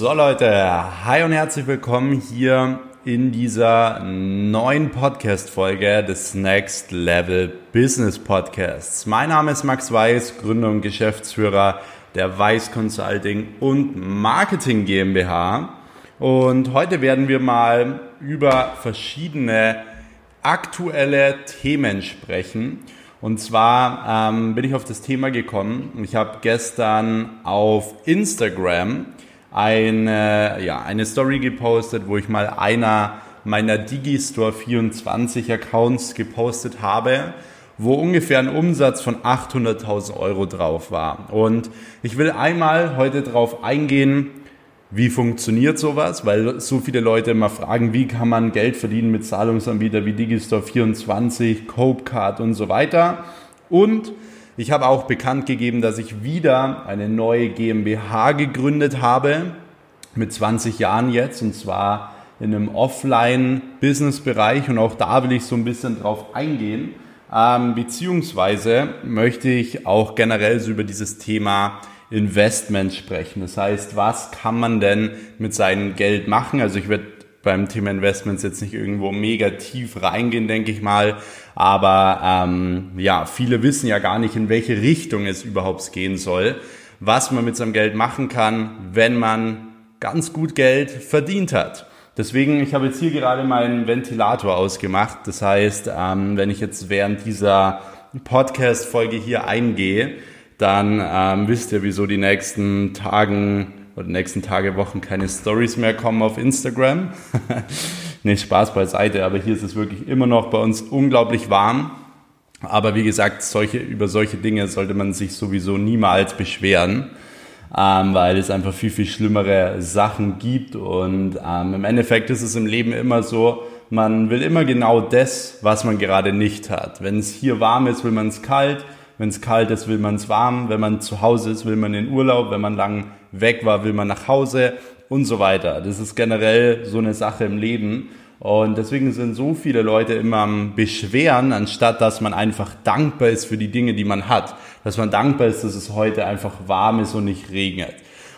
So Leute, hi und herzlich willkommen hier in dieser neuen Podcast-Folge des Next Level Business Podcasts. Mein Name ist Max Weiß, Gründer und Geschäftsführer der Weiß Consulting und Marketing GmbH. Und heute werden wir mal über verschiedene aktuelle Themen sprechen. Und zwar ähm, bin ich auf das Thema gekommen. Ich habe gestern auf Instagram eine, ja, eine Story gepostet, wo ich mal einer meiner Digistore 24 Accounts gepostet habe, wo ungefähr ein Umsatz von 800.000 Euro drauf war. Und ich will einmal heute darauf eingehen, wie funktioniert sowas, weil so viele Leute immer fragen, wie kann man Geld verdienen mit Zahlungsanbietern wie Digistore 24, Copecard und so weiter. Und ich habe auch bekannt gegeben, dass ich wieder eine neue GmbH gegründet habe, mit 20 Jahren jetzt, und zwar in einem Offline-Business-Bereich. Und auch da will ich so ein bisschen drauf eingehen. Ähm, beziehungsweise möchte ich auch generell so über dieses Thema Investment sprechen. Das heißt, was kann man denn mit seinem Geld machen? Also ich werde beim Thema Investments jetzt nicht irgendwo mega tief reingehen, denke ich mal. Aber ähm, ja, viele wissen ja gar nicht, in welche Richtung es überhaupt gehen soll, was man mit seinem Geld machen kann, wenn man ganz gut Geld verdient hat. Deswegen, ich habe jetzt hier gerade meinen Ventilator ausgemacht. Das heißt, ähm, wenn ich jetzt während dieser Podcast-Folge hier eingehe, dann ähm, wisst ihr, wieso die nächsten Tagen oder nächsten Tage, Wochen keine Stories mehr kommen auf Instagram. Nicht Spaß beiseite, aber hier ist es wirklich immer noch bei uns unglaublich warm. Aber wie gesagt, solche, über solche Dinge sollte man sich sowieso niemals beschweren, ähm, weil es einfach viel, viel schlimmere Sachen gibt. Und ähm, im Endeffekt ist es im Leben immer so, man will immer genau das, was man gerade nicht hat. Wenn es hier warm ist, will man es kalt. Wenn es kalt ist, will man es warm. Wenn man zu Hause ist, will man in Urlaub. Wenn man lang weg war, will man nach Hause und so weiter. Das ist generell so eine Sache im Leben. Und deswegen sind so viele Leute immer am Beschweren, anstatt dass man einfach dankbar ist für die Dinge, die man hat. Dass man dankbar ist, dass es heute einfach warm ist und nicht regnet.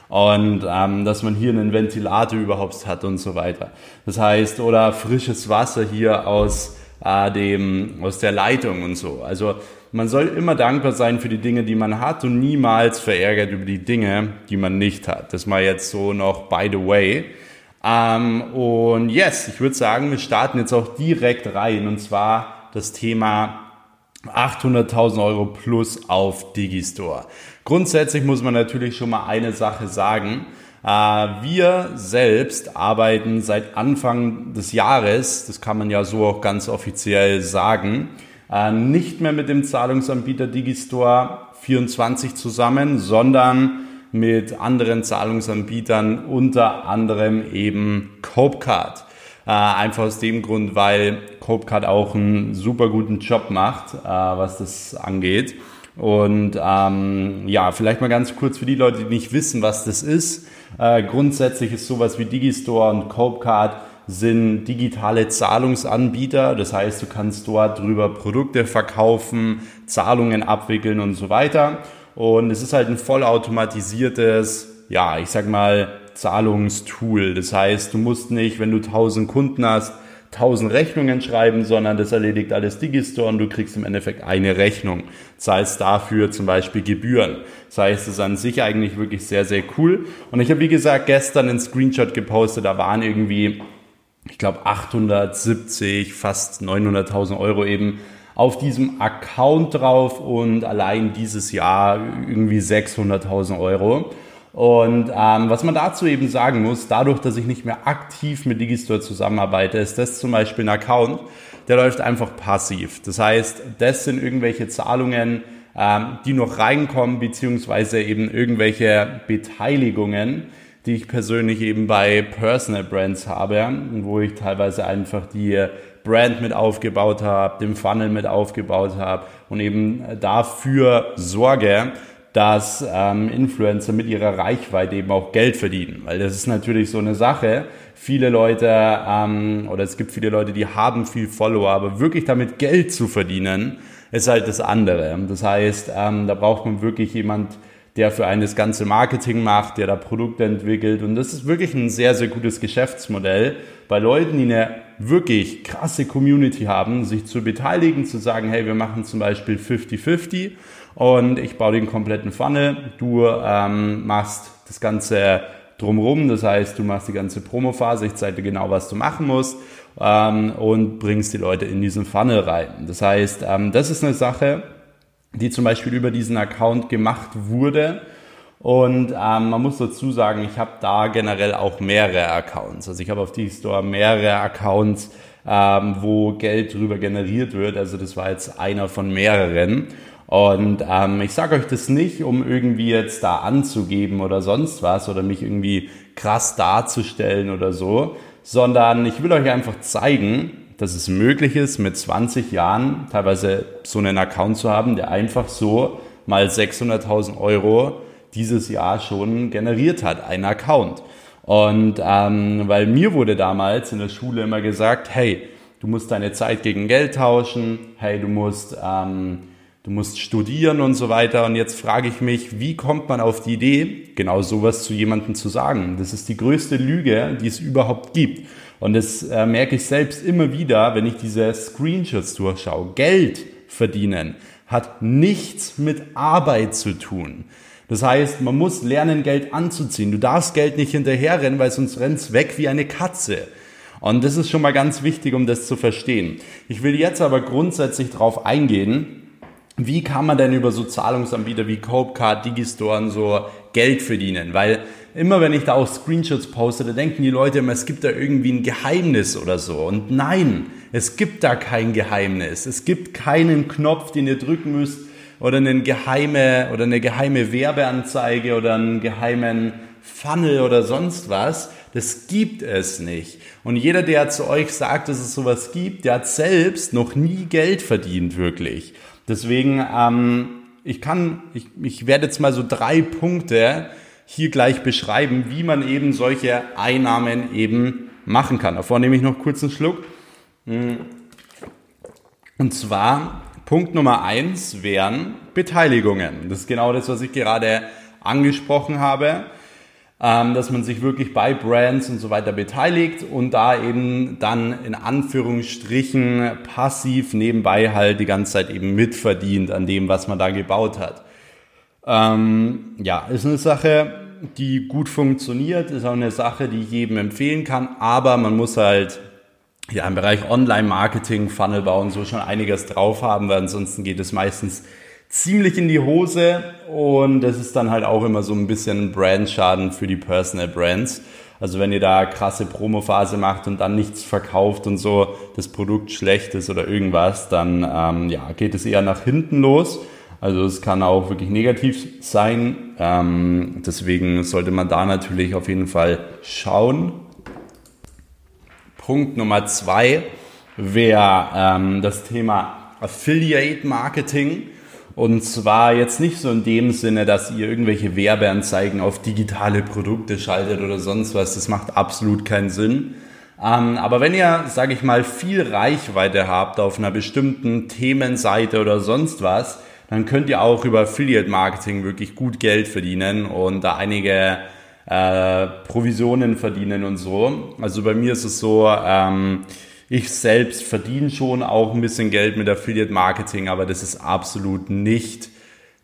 Und ähm, dass man hier einen Ventilator überhaupt hat und so weiter. Das heißt, oder frisches Wasser hier aus, äh, dem, aus der Leitung und so. Also man soll immer dankbar sein für die Dinge, die man hat und niemals verärgert über die Dinge, die man nicht hat. Das mal jetzt so noch by the way. Ähm, und yes, ich würde sagen, wir starten jetzt auch direkt rein und zwar das Thema 800.000 Euro plus auf Digistore. Grundsätzlich muss man natürlich schon mal eine Sache sagen. Äh, wir selbst arbeiten seit Anfang des Jahres, das kann man ja so auch ganz offiziell sagen, nicht mehr mit dem Zahlungsanbieter Digistore 24 zusammen, sondern mit anderen Zahlungsanbietern, unter anderem eben Copecard. Äh, einfach aus dem Grund, weil Copecard auch einen super guten Job macht, äh, was das angeht. Und ähm, ja, vielleicht mal ganz kurz für die Leute, die nicht wissen, was das ist. Äh, grundsätzlich ist sowas wie Digistore und Copecard sind digitale Zahlungsanbieter. Das heißt, du kannst dort drüber Produkte verkaufen, Zahlungen abwickeln und so weiter. Und es ist halt ein vollautomatisiertes, ja, ich sag mal, Zahlungstool. Das heißt, du musst nicht, wenn du 1000 Kunden hast, 1000 Rechnungen schreiben, sondern das erledigt alles Digistore und du kriegst im Endeffekt eine Rechnung. Zahlst dafür zum Beispiel Gebühren. Das heißt, es ist an sich eigentlich wirklich sehr, sehr cool. Und ich habe, wie gesagt, gestern einen Screenshot gepostet, da waren irgendwie ich glaube 870, fast 900.000 Euro eben auf diesem Account drauf und allein dieses Jahr irgendwie 600.000 Euro. Und ähm, was man dazu eben sagen muss, dadurch, dass ich nicht mehr aktiv mit Digistore zusammenarbeite, ist das zum Beispiel ein Account, der läuft einfach passiv. Das heißt, das sind irgendwelche Zahlungen, ähm, die noch reinkommen, beziehungsweise eben irgendwelche Beteiligungen, die ich persönlich eben bei Personal Brands habe, wo ich teilweise einfach die Brand mit aufgebaut habe, den Funnel mit aufgebaut habe und eben dafür sorge, dass ähm, Influencer mit ihrer Reichweite eben auch Geld verdienen. Weil das ist natürlich so eine Sache. Viele Leute ähm, oder es gibt viele Leute, die haben viel Follower, aber wirklich damit Geld zu verdienen, ist halt das andere. Das heißt, ähm, da braucht man wirklich jemand, der für einen das ganze Marketing macht, der da Produkte entwickelt. Und das ist wirklich ein sehr, sehr gutes Geschäftsmodell bei Leuten, die eine wirklich krasse Community haben, sich zu beteiligen, zu sagen, hey, wir machen zum Beispiel 50-50 und ich baue den kompletten Funnel, du ähm, machst das Ganze drumherum, das heißt, du machst die ganze Promophase, ich zeige dir genau, was du machen musst ähm, und bringst die Leute in diesen Funnel rein. Das heißt, ähm, das ist eine Sache, die zum Beispiel über diesen Account gemacht wurde. Und ähm, man muss dazu sagen, ich habe da generell auch mehrere Accounts. Also ich habe auf D-Store mehrere Accounts, ähm, wo Geld drüber generiert wird. Also das war jetzt einer von mehreren. Und ähm, ich sage euch das nicht, um irgendwie jetzt da anzugeben oder sonst was oder mich irgendwie krass darzustellen oder so, sondern ich will euch einfach zeigen, dass es möglich ist, mit 20 Jahren teilweise so einen Account zu haben, der einfach so mal 600.000 Euro dieses Jahr schon generiert hat, ein Account. Und ähm, weil mir wurde damals in der Schule immer gesagt, hey, du musst deine Zeit gegen Geld tauschen, hey, du musst, ähm, du musst studieren und so weiter. Und jetzt frage ich mich, wie kommt man auf die Idee, genau sowas zu jemandem zu sagen? Das ist die größte Lüge, die es überhaupt gibt. Und das äh, merke ich selbst immer wieder, wenn ich diese Screenshots durchschaue. Geld verdienen hat nichts mit Arbeit zu tun. Das heißt, man muss lernen, Geld anzuziehen. Du darfst Geld nicht hinterherrennen, weil sonst rennt's weg wie eine Katze. Und das ist schon mal ganz wichtig, um das zu verstehen. Ich will jetzt aber grundsätzlich darauf eingehen, wie kann man denn über so Zahlungsanbieter wie Copecard, Digistore und so Geld verdienen? Weil immer wenn ich da auch Screenshots poste, da denken die Leute immer, es gibt da irgendwie ein Geheimnis oder so. Und nein, es gibt da kein Geheimnis. Es gibt keinen Knopf, den ihr drücken müsst oder eine geheime oder eine geheime Werbeanzeige oder einen geheimen Funnel oder sonst was. Das gibt es nicht. Und jeder, der zu euch sagt, dass es sowas gibt, der hat selbst noch nie Geld verdient, wirklich. Deswegen, ähm, ich kann, ich, ich werde jetzt mal so drei Punkte hier gleich beschreiben, wie man eben solche Einnahmen eben machen kann. Davor nehme ich noch kurz einen Schluck. Und zwar Punkt Nummer eins wären Beteiligungen. Das ist genau das, was ich gerade angesprochen habe, dass man sich wirklich bei Brands und so weiter beteiligt und da eben dann in Anführungsstrichen passiv nebenbei halt die ganze Zeit eben mitverdient an dem, was man da gebaut hat. Ähm, ja, ist eine Sache, die gut funktioniert, ist auch eine Sache, die ich jedem empfehlen kann, aber man muss halt ja im Bereich Online-Marketing, Funnel bauen so schon einiges drauf haben, weil ansonsten geht es meistens ziemlich in die Hose und das ist dann halt auch immer so ein bisschen Brandschaden für die Personal Brands. Also wenn ihr da krasse Promophase macht und dann nichts verkauft und so, das Produkt schlecht ist oder irgendwas, dann ähm, ja, geht es eher nach hinten los. Also es kann auch wirklich negativ sein. Ähm, deswegen sollte man da natürlich auf jeden Fall schauen. Punkt Nummer zwei wäre ähm, das Thema Affiliate Marketing. Und zwar jetzt nicht so in dem Sinne, dass ihr irgendwelche Werbeanzeigen auf digitale Produkte schaltet oder sonst was. Das macht absolut keinen Sinn. Ähm, aber wenn ihr, sage ich mal, viel Reichweite habt auf einer bestimmten Themenseite oder sonst was, dann könnt ihr auch über Affiliate Marketing wirklich gut Geld verdienen und da einige äh, Provisionen verdienen und so. Also bei mir ist es so, ähm, ich selbst verdiene schon auch ein bisschen Geld mit Affiliate Marketing, aber das ist absolut nicht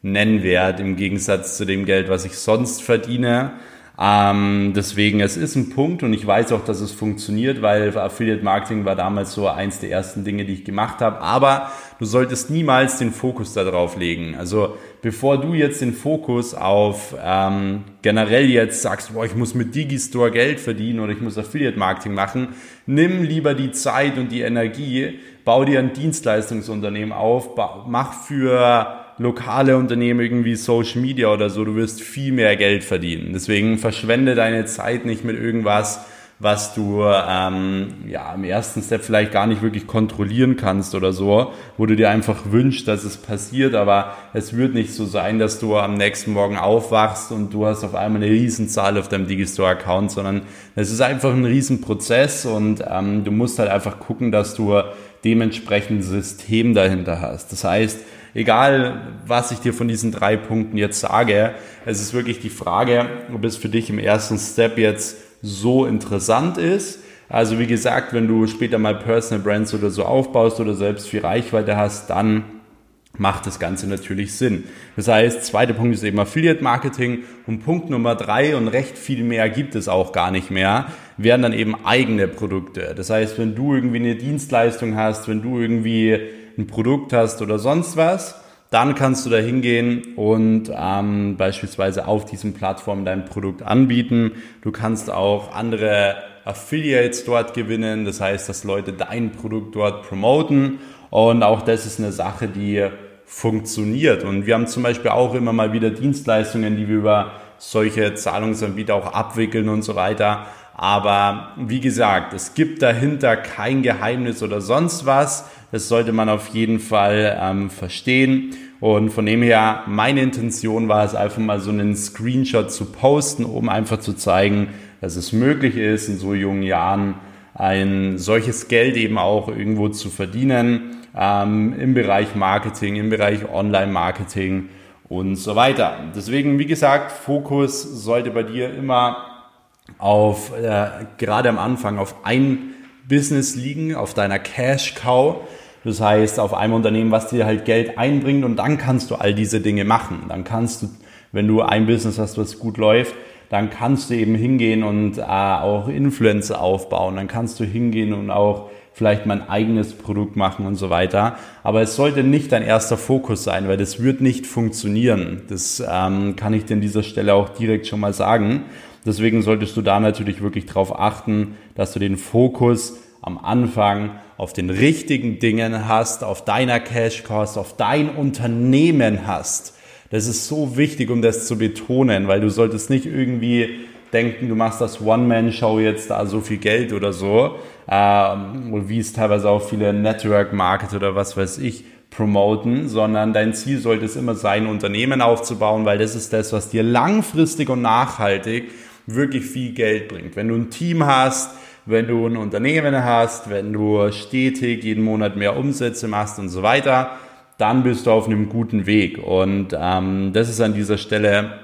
nennwert im Gegensatz zu dem Geld, was ich sonst verdiene. Ähm, deswegen, es ist ein Punkt und ich weiß auch, dass es funktioniert, weil Affiliate Marketing war damals so eins der ersten Dinge, die ich gemacht habe. Aber du solltest niemals den Fokus darauf legen. Also bevor du jetzt den Fokus auf ähm, generell jetzt sagst, boah, ich muss mit Digistore Geld verdienen oder ich muss Affiliate Marketing machen, nimm lieber die Zeit und die Energie, bau dir ein Dienstleistungsunternehmen auf, mach für lokale Unternehmen irgendwie Social Media oder so, du wirst viel mehr Geld verdienen. Deswegen verschwende deine Zeit nicht mit irgendwas, was du ähm, ja im ersten Step vielleicht gar nicht wirklich kontrollieren kannst oder so, wo du dir einfach wünschst, dass es passiert, aber es wird nicht so sein, dass du am nächsten Morgen aufwachst und du hast auf einmal eine Riesenzahl auf deinem Digistore-Account, sondern es ist einfach ein Riesenprozess und ähm, du musst halt einfach gucken, dass du dementsprechend ein System dahinter hast. Das heißt, egal was ich dir von diesen drei Punkten jetzt sage, es ist wirklich die Frage, ob es für dich im ersten Step jetzt so interessant ist. Also wie gesagt, wenn du später mal Personal Brands oder so aufbaust oder selbst viel Reichweite hast, dann macht das Ganze natürlich Sinn. Das heißt, zweiter Punkt ist eben Affiliate Marketing und Punkt Nummer drei und recht viel mehr gibt es auch gar nicht mehr, wären dann eben eigene Produkte. Das heißt, wenn du irgendwie eine Dienstleistung hast, wenn du irgendwie ein Produkt hast oder sonst was, dann kannst du da hingehen und ähm, beispielsweise auf diesen Plattformen dein Produkt anbieten. Du kannst auch andere Affiliates dort gewinnen, das heißt, dass Leute dein Produkt dort promoten und auch das ist eine Sache, die funktioniert. Und wir haben zum Beispiel auch immer mal wieder Dienstleistungen, die wir über solche Zahlungsanbieter auch abwickeln und so weiter. Aber wie gesagt, es gibt dahinter kein Geheimnis oder sonst was. Das sollte man auf jeden Fall ähm, verstehen. Und von dem her, meine Intention war es einfach mal so einen Screenshot zu posten, um einfach zu zeigen, dass es möglich ist, in so jungen Jahren ein solches Geld eben auch irgendwo zu verdienen ähm, im Bereich Marketing, im Bereich Online-Marketing und so weiter. Deswegen, wie gesagt, Fokus sollte bei dir immer auf, äh, gerade am Anfang, auf ein Business liegen, auf deiner Cash-Cow. Das heißt, auf einem Unternehmen, was dir halt Geld einbringt und dann kannst du all diese Dinge machen. Dann kannst du, wenn du ein Business hast, was gut läuft, dann kannst du eben hingehen und äh, auch Influencer aufbauen. Dann kannst du hingehen und auch vielleicht mein eigenes Produkt machen und so weiter. Aber es sollte nicht dein erster Fokus sein, weil das wird nicht funktionieren. Das ähm, kann ich dir an dieser Stelle auch direkt schon mal sagen. Deswegen solltest du da natürlich wirklich darauf achten, dass du den Fokus am Anfang auf den richtigen Dingen hast, auf deiner Cash Cost, auf dein Unternehmen hast. Das ist so wichtig, um das zu betonen, weil du solltest nicht irgendwie denken, du machst das One-Man-Show jetzt da so viel Geld oder so, ähm, wie es teilweise auch viele Network-Market oder was weiß ich promoten, sondern dein Ziel sollte es immer sein, Unternehmen aufzubauen, weil das ist das, was dir langfristig und nachhaltig wirklich viel Geld bringt. Wenn du ein Team hast, wenn du ein Unternehmen hast, wenn du stetig jeden Monat mehr Umsätze machst und so weiter, dann bist du auf einem guten Weg. Und ähm, das ist an dieser Stelle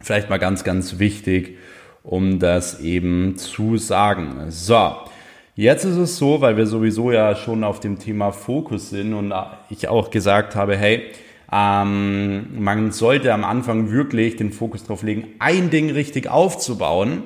vielleicht mal ganz, ganz wichtig, um das eben zu sagen. So, Jetzt ist es so, weil wir sowieso ja schon auf dem Thema Fokus sind und ich auch gesagt habe, hey, ähm, man sollte am Anfang wirklich den Fokus darauf legen, ein Ding richtig aufzubauen,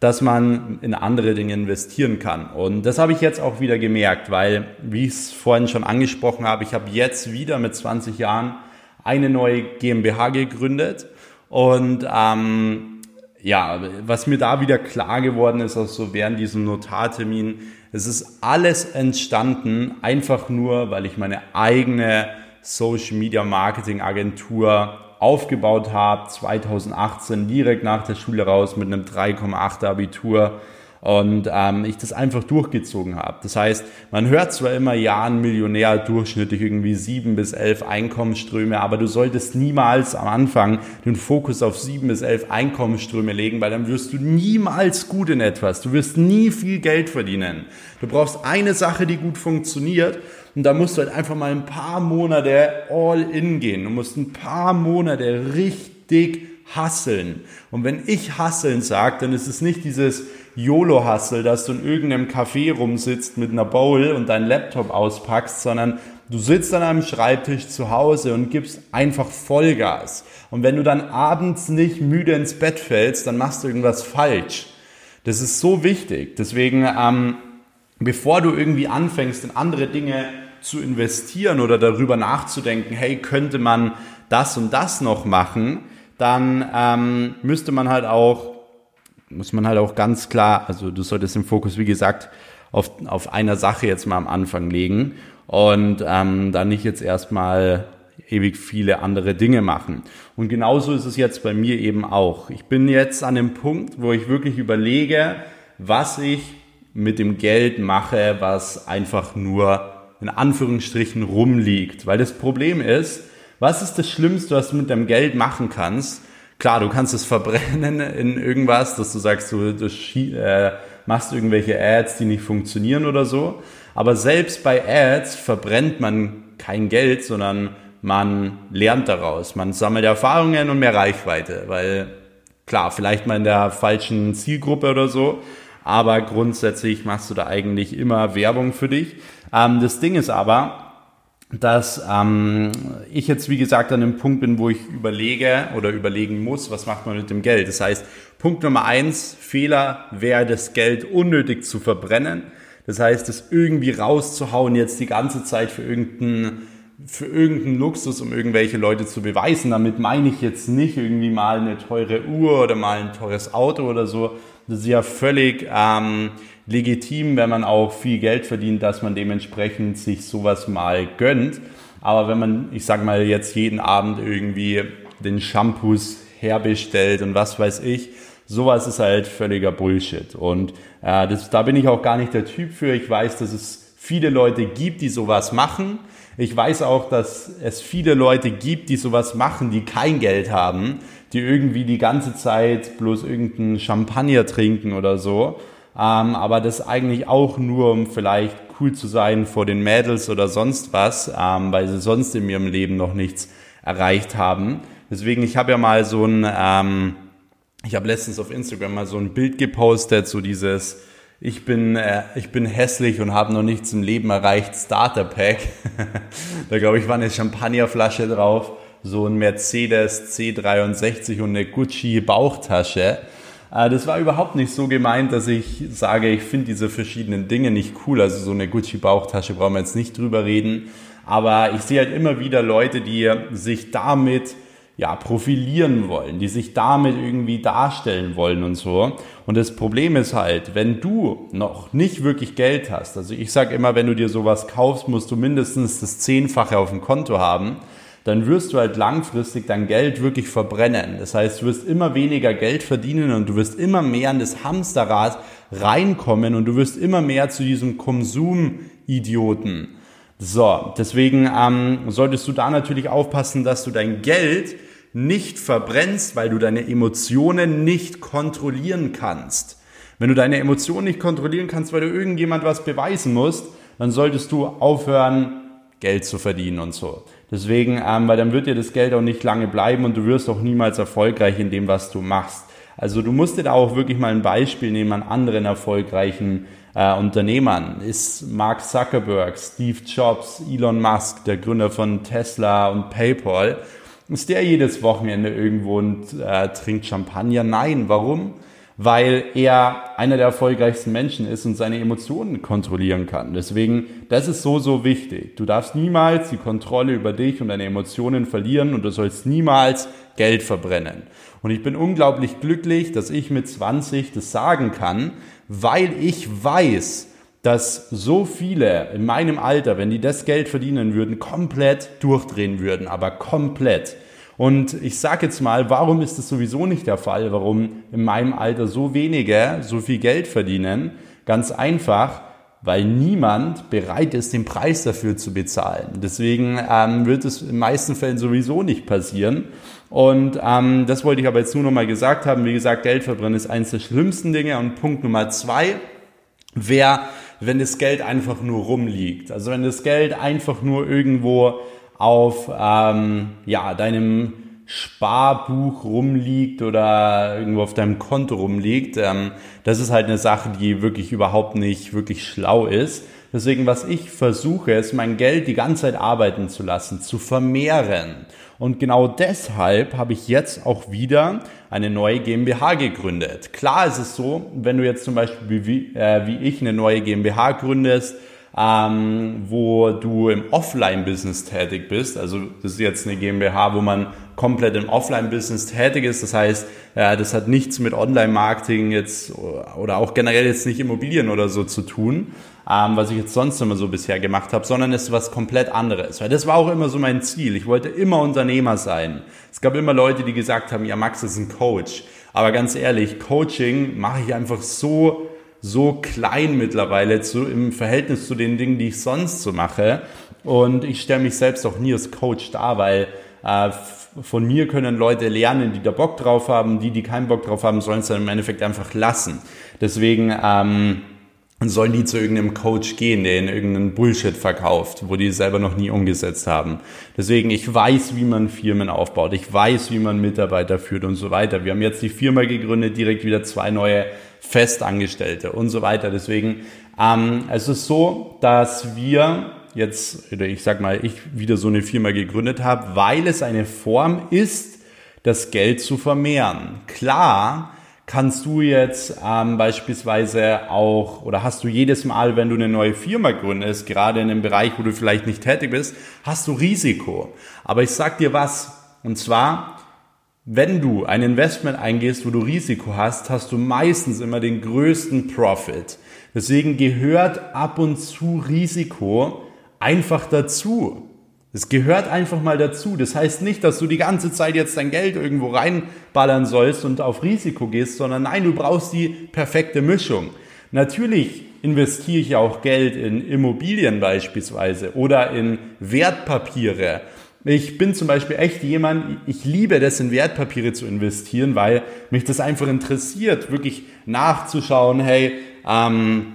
dass man in andere Dinge investieren kann. Und das habe ich jetzt auch wieder gemerkt, weil, wie ich es vorhin schon angesprochen habe, ich habe jetzt wieder mit 20 Jahren eine neue GmbH gegründet und ähm, ja, was mir da wieder klar geworden ist, auch so während diesem Notartermin, es ist alles entstanden, einfach nur, weil ich meine eigene Social Media Marketing Agentur aufgebaut habe, 2018 direkt nach der Schule raus mit einem 3,8 Abitur und ähm, ich das einfach durchgezogen habe. Das heißt, man hört zwar immer, ja, ein Millionär durchschnittlich irgendwie sieben bis elf Einkommensströme, aber du solltest niemals am Anfang den Fokus auf sieben bis elf Einkommensströme legen, weil dann wirst du niemals gut in etwas. Du wirst nie viel Geld verdienen. Du brauchst eine Sache, die gut funktioniert und da musst du halt einfach mal ein paar Monate all in gehen. Du musst ein paar Monate richtig hasseln. Und wenn ich hasseln sage, dann ist es nicht dieses YOLO-Hustle, dass du in irgendeinem Café rumsitzt mit einer Bowl und deinen Laptop auspackst, sondern du sitzt an einem Schreibtisch zu Hause und gibst einfach Vollgas. Und wenn du dann abends nicht müde ins Bett fällst, dann machst du irgendwas falsch. Das ist so wichtig. Deswegen, ähm, bevor du irgendwie anfängst, in andere Dinge zu investieren oder darüber nachzudenken, hey, könnte man das und das noch machen, dann ähm, müsste man halt auch muss man halt auch ganz klar, also du solltest den Fokus, wie gesagt, auf, auf einer Sache jetzt mal am Anfang legen und ähm, dann nicht jetzt erstmal ewig viele andere Dinge machen. Und genauso ist es jetzt bei mir eben auch. Ich bin jetzt an dem Punkt, wo ich wirklich überlege, was ich mit dem Geld mache, was einfach nur in Anführungsstrichen rumliegt. Weil das Problem ist, was ist das Schlimmste, was du mit deinem Geld machen kannst? Klar, du kannst es verbrennen in irgendwas, dass du sagst, du, du äh, machst irgendwelche Ads, die nicht funktionieren oder so. Aber selbst bei Ads verbrennt man kein Geld, sondern man lernt daraus. Man sammelt Erfahrungen und mehr Reichweite, weil klar, vielleicht mal in der falschen Zielgruppe oder so, aber grundsätzlich machst du da eigentlich immer Werbung für dich. Ähm, das Ding ist aber, dass ähm, ich jetzt, wie gesagt, an dem Punkt bin, wo ich überlege oder überlegen muss, was macht man mit dem Geld. Das heißt, Punkt Nummer eins, Fehler wäre, das Geld unnötig zu verbrennen. Das heißt, es irgendwie rauszuhauen jetzt die ganze Zeit für irgendeinen für irgendeinen Luxus, um irgendwelche Leute zu beweisen. Damit meine ich jetzt nicht irgendwie mal eine teure Uhr oder mal ein teures Auto oder so. Das ist ja völlig ähm, legitim, wenn man auch viel Geld verdient, dass man dementsprechend sich sowas mal gönnt. Aber wenn man, ich sag mal, jetzt jeden Abend irgendwie den Shampoos herbestellt und was weiß ich, sowas ist halt völliger Bullshit. Und äh, das, da bin ich auch gar nicht der Typ für. Ich weiß, dass es viele Leute gibt, die sowas machen. Ich weiß auch, dass es viele Leute gibt, die sowas machen, die kein Geld haben, die irgendwie die ganze Zeit bloß irgendeinen Champagner trinken oder so ähm, aber das eigentlich auch nur, um vielleicht cool zu sein vor den Mädels oder sonst was, ähm, weil sie sonst in ihrem Leben noch nichts erreicht haben. Deswegen, ich habe ja mal so ein, ähm, ich habe letztens auf Instagram mal so ein Bild gepostet, so dieses, ich bin, äh, ich bin hässlich und habe noch nichts im Leben erreicht, Starter Pack. da glaube ich war eine Champagnerflasche drauf, so ein Mercedes C63 und eine Gucci Bauchtasche. Äh, das war überhaupt nicht so gemeint, dass ich sage, ich finde diese verschiedenen Dinge nicht cool. Also so eine Gucci-Bauchtasche brauchen wir jetzt nicht drüber reden. Aber ich sehe halt immer wieder Leute, die sich damit ja, profilieren wollen, die sich damit irgendwie darstellen wollen und so. Und das Problem ist halt, wenn du noch nicht wirklich Geld hast, also ich sage immer, wenn du dir sowas kaufst, musst du mindestens das Zehnfache auf dem Konto haben dann wirst du halt langfristig dein Geld wirklich verbrennen. Das heißt, du wirst immer weniger Geld verdienen und du wirst immer mehr in das Hamsterrad reinkommen und du wirst immer mehr zu diesem Konsumidioten. So, deswegen ähm, solltest du da natürlich aufpassen, dass du dein Geld nicht verbrennst, weil du deine Emotionen nicht kontrollieren kannst. Wenn du deine Emotionen nicht kontrollieren kannst, weil du irgendjemand was beweisen musst, dann solltest du aufhören, Geld zu verdienen und so. Deswegen, ähm, weil dann wird dir das Geld auch nicht lange bleiben und du wirst auch niemals erfolgreich in dem, was du machst. Also du musst dir da auch wirklich mal ein Beispiel nehmen an anderen erfolgreichen äh, Unternehmern. Ist Mark Zuckerberg, Steve Jobs, Elon Musk, der Gründer von Tesla und PayPal, ist der jedes Wochenende irgendwo und äh, trinkt Champagner? Nein, warum? Weil er einer der erfolgreichsten Menschen ist und seine Emotionen kontrollieren kann. Deswegen, das ist so, so wichtig. Du darfst niemals die Kontrolle über dich und deine Emotionen verlieren und du sollst niemals Geld verbrennen. Und ich bin unglaublich glücklich, dass ich mit 20 das sagen kann, weil ich weiß, dass so viele in meinem Alter, wenn die das Geld verdienen würden, komplett durchdrehen würden, aber komplett. Und ich sage jetzt mal, warum ist das sowieso nicht der Fall? Warum in meinem Alter so wenige so viel Geld verdienen? Ganz einfach, weil niemand bereit ist, den Preis dafür zu bezahlen. Deswegen ähm, wird es in meisten Fällen sowieso nicht passieren. Und ähm, das wollte ich aber jetzt nur noch mal gesagt haben. Wie gesagt, Geld verbrennen ist eines der schlimmsten Dinge. Und Punkt Nummer zwei wäre, wenn das Geld einfach nur rumliegt. Also wenn das Geld einfach nur irgendwo auf ähm, ja, deinem Sparbuch rumliegt oder irgendwo auf deinem Konto rumliegt. Ähm, das ist halt eine Sache, die wirklich überhaupt nicht wirklich schlau ist. Deswegen, was ich versuche, ist mein Geld die ganze Zeit arbeiten zu lassen, zu vermehren. Und genau deshalb habe ich jetzt auch wieder eine neue GmbH gegründet. Klar ist es so, wenn du jetzt zum Beispiel wie, äh, wie ich eine neue GmbH gründest, ähm, wo du im Offline-Business tätig bist. Also das ist jetzt eine GmbH, wo man komplett im Offline-Business tätig ist. Das heißt, ja, das hat nichts mit Online-Marketing jetzt oder auch generell jetzt nicht Immobilien oder so zu tun, ähm, was ich jetzt sonst immer so bisher gemacht habe, sondern es ist was komplett anderes. Weil das war auch immer so mein Ziel. Ich wollte immer Unternehmer sein. Es gab immer Leute, die gesagt haben, ja, Max ist ein Coach. Aber ganz ehrlich, Coaching mache ich einfach so so klein mittlerweile zu, im Verhältnis zu den Dingen, die ich sonst so mache. Und ich stelle mich selbst auch nie als Coach dar, weil äh, von mir können Leute lernen, die da Bock drauf haben. Die, die keinen Bock drauf haben, sollen es dann im Endeffekt einfach lassen. Deswegen ähm, sollen die zu irgendeinem Coach gehen, der ihnen irgendeinen Bullshit verkauft, wo die selber noch nie umgesetzt haben. Deswegen, ich weiß, wie man Firmen aufbaut. Ich weiß, wie man Mitarbeiter führt und so weiter. Wir haben jetzt die Firma gegründet, direkt wieder zwei neue Festangestellte und so weiter. Deswegen, ähm, es ist so, dass wir jetzt, oder ich sag mal, ich wieder so eine Firma gegründet habe, weil es eine Form ist, das Geld zu vermehren. Klar, kannst du jetzt ähm, beispielsweise auch oder hast du jedes Mal, wenn du eine neue Firma gründest, gerade in einem Bereich, wo du vielleicht nicht tätig bist, hast du Risiko. Aber ich sag dir was, und zwar, wenn du ein Investment eingehst, wo du Risiko hast, hast du meistens immer den größten Profit. Deswegen gehört ab und zu Risiko einfach dazu. Es gehört einfach mal dazu. Das heißt nicht, dass du die ganze Zeit jetzt dein Geld irgendwo reinballern sollst und auf Risiko gehst, sondern nein, du brauchst die perfekte Mischung. Natürlich investiere ich auch Geld in Immobilien beispielsweise oder in Wertpapiere. Ich bin zum Beispiel echt jemand, ich liebe das in Wertpapiere zu investieren, weil mich das einfach interessiert, wirklich nachzuschauen, hey, ähm,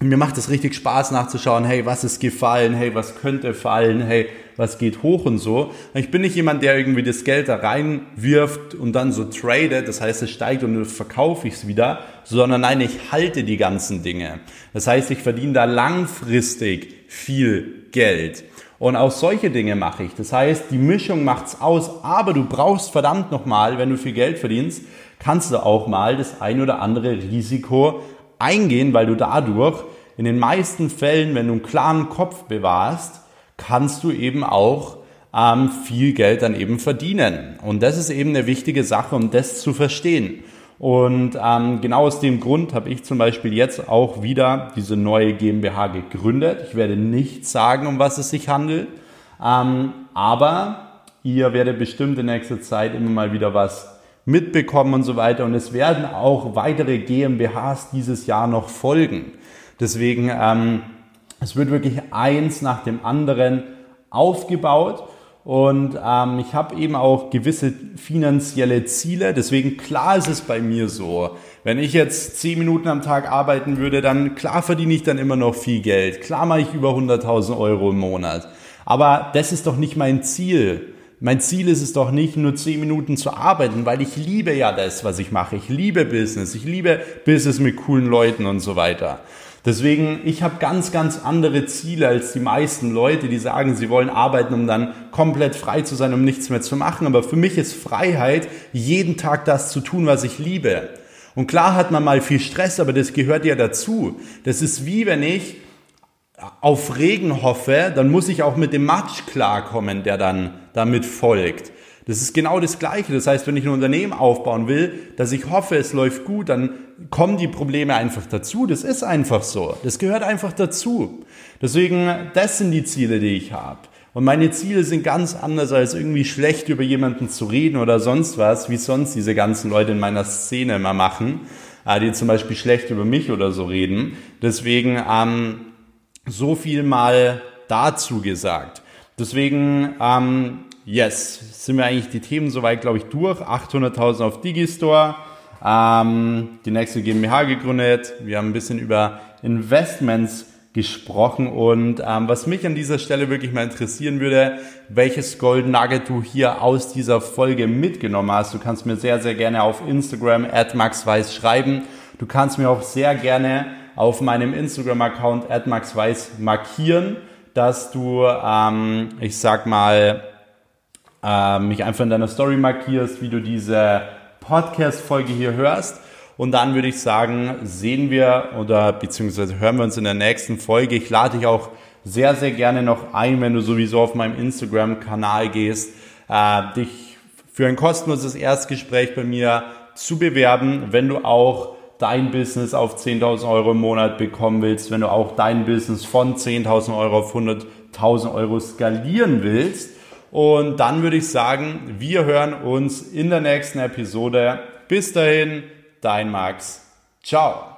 mir macht es richtig Spaß nachzuschauen, hey, was ist gefallen, hey, was könnte fallen, hey, was geht hoch und so. Ich bin nicht jemand, der irgendwie das Geld da reinwirft und dann so tradet, das heißt, es steigt und dann verkaufe ich es wieder, sondern nein, ich halte die ganzen Dinge. Das heißt, ich verdiene da langfristig viel Geld. Und auch solche Dinge mache ich. Das heißt, die Mischung macht's aus, aber du brauchst verdammt nochmal, wenn du viel Geld verdienst, kannst du auch mal das ein oder andere Risiko eingehen, weil du dadurch in den meisten Fällen, wenn du einen klaren Kopf bewahrst, kannst du eben auch ähm, viel Geld dann eben verdienen. Und das ist eben eine wichtige Sache, um das zu verstehen. Und ähm, genau aus dem Grund habe ich zum Beispiel jetzt auch wieder diese neue GmbH gegründet. Ich werde nicht sagen, um was es sich handelt, ähm, aber ihr werdet bestimmt in nächster Zeit immer mal wieder was mitbekommen und so weiter. Und es werden auch weitere GmbHs dieses Jahr noch folgen. Deswegen, ähm, es wird wirklich eins nach dem anderen aufgebaut. Und ähm, ich habe eben auch gewisse finanzielle Ziele. Deswegen klar ist es bei mir so, wenn ich jetzt zehn Minuten am Tag arbeiten würde, dann klar verdiene ich dann immer noch viel Geld. Klar mache ich über 100.000 Euro im Monat. Aber das ist doch nicht mein Ziel. Mein Ziel ist es doch nicht, nur zehn Minuten zu arbeiten, weil ich liebe ja das, was ich mache. Ich liebe Business. Ich liebe Business mit coolen Leuten und so weiter. Deswegen, ich habe ganz, ganz andere Ziele als die meisten Leute, die sagen, sie wollen arbeiten, um dann komplett frei zu sein, um nichts mehr zu machen. Aber für mich ist Freiheit, jeden Tag das zu tun, was ich liebe. Und klar hat man mal viel Stress, aber das gehört ja dazu. Das ist wie wenn ich auf Regen hoffe, dann muss ich auch mit dem Matsch klarkommen, der dann damit folgt. Das ist genau das Gleiche. Das heißt, wenn ich ein Unternehmen aufbauen will, dass ich hoffe, es läuft gut, dann kommen die Probleme einfach dazu. Das ist einfach so. Das gehört einfach dazu. Deswegen, das sind die Ziele, die ich habe. Und meine Ziele sind ganz anders, als irgendwie schlecht über jemanden zu reden oder sonst was, wie sonst diese ganzen Leute in meiner Szene immer machen, äh, die zum Beispiel schlecht über mich oder so reden. Deswegen, ähm, so viel mal dazu gesagt. Deswegen, ähm, yes, sind wir eigentlich die Themen soweit, glaube ich, durch. 800.000 auf Digistore, ähm, die nächste GmbH gegründet. Wir haben ein bisschen über Investments gesprochen und ähm, was mich an dieser Stelle wirklich mal interessieren würde, welches Golden Nugget du hier aus dieser Folge mitgenommen hast. Du kannst mir sehr, sehr gerne auf Instagram at maxweiss schreiben. Du kannst mir auch sehr gerne auf meinem Instagram-Account @maxweiss markieren, dass du, ähm, ich sag mal, äh, mich einfach in deiner Story markierst, wie du diese Podcast-Folge hier hörst. Und dann würde ich sagen, sehen wir oder beziehungsweise hören wir uns in der nächsten Folge. Ich lade dich auch sehr, sehr gerne noch ein, wenn du sowieso auf meinem Instagram-Kanal gehst, äh, dich für ein kostenloses Erstgespräch bei mir zu bewerben, wenn du auch dein Business auf 10.000 Euro im Monat bekommen willst, wenn du auch dein Business von 10.000 Euro auf 100.000 Euro skalieren willst. Und dann würde ich sagen, wir hören uns in der nächsten Episode. Bis dahin, dein Max. Ciao.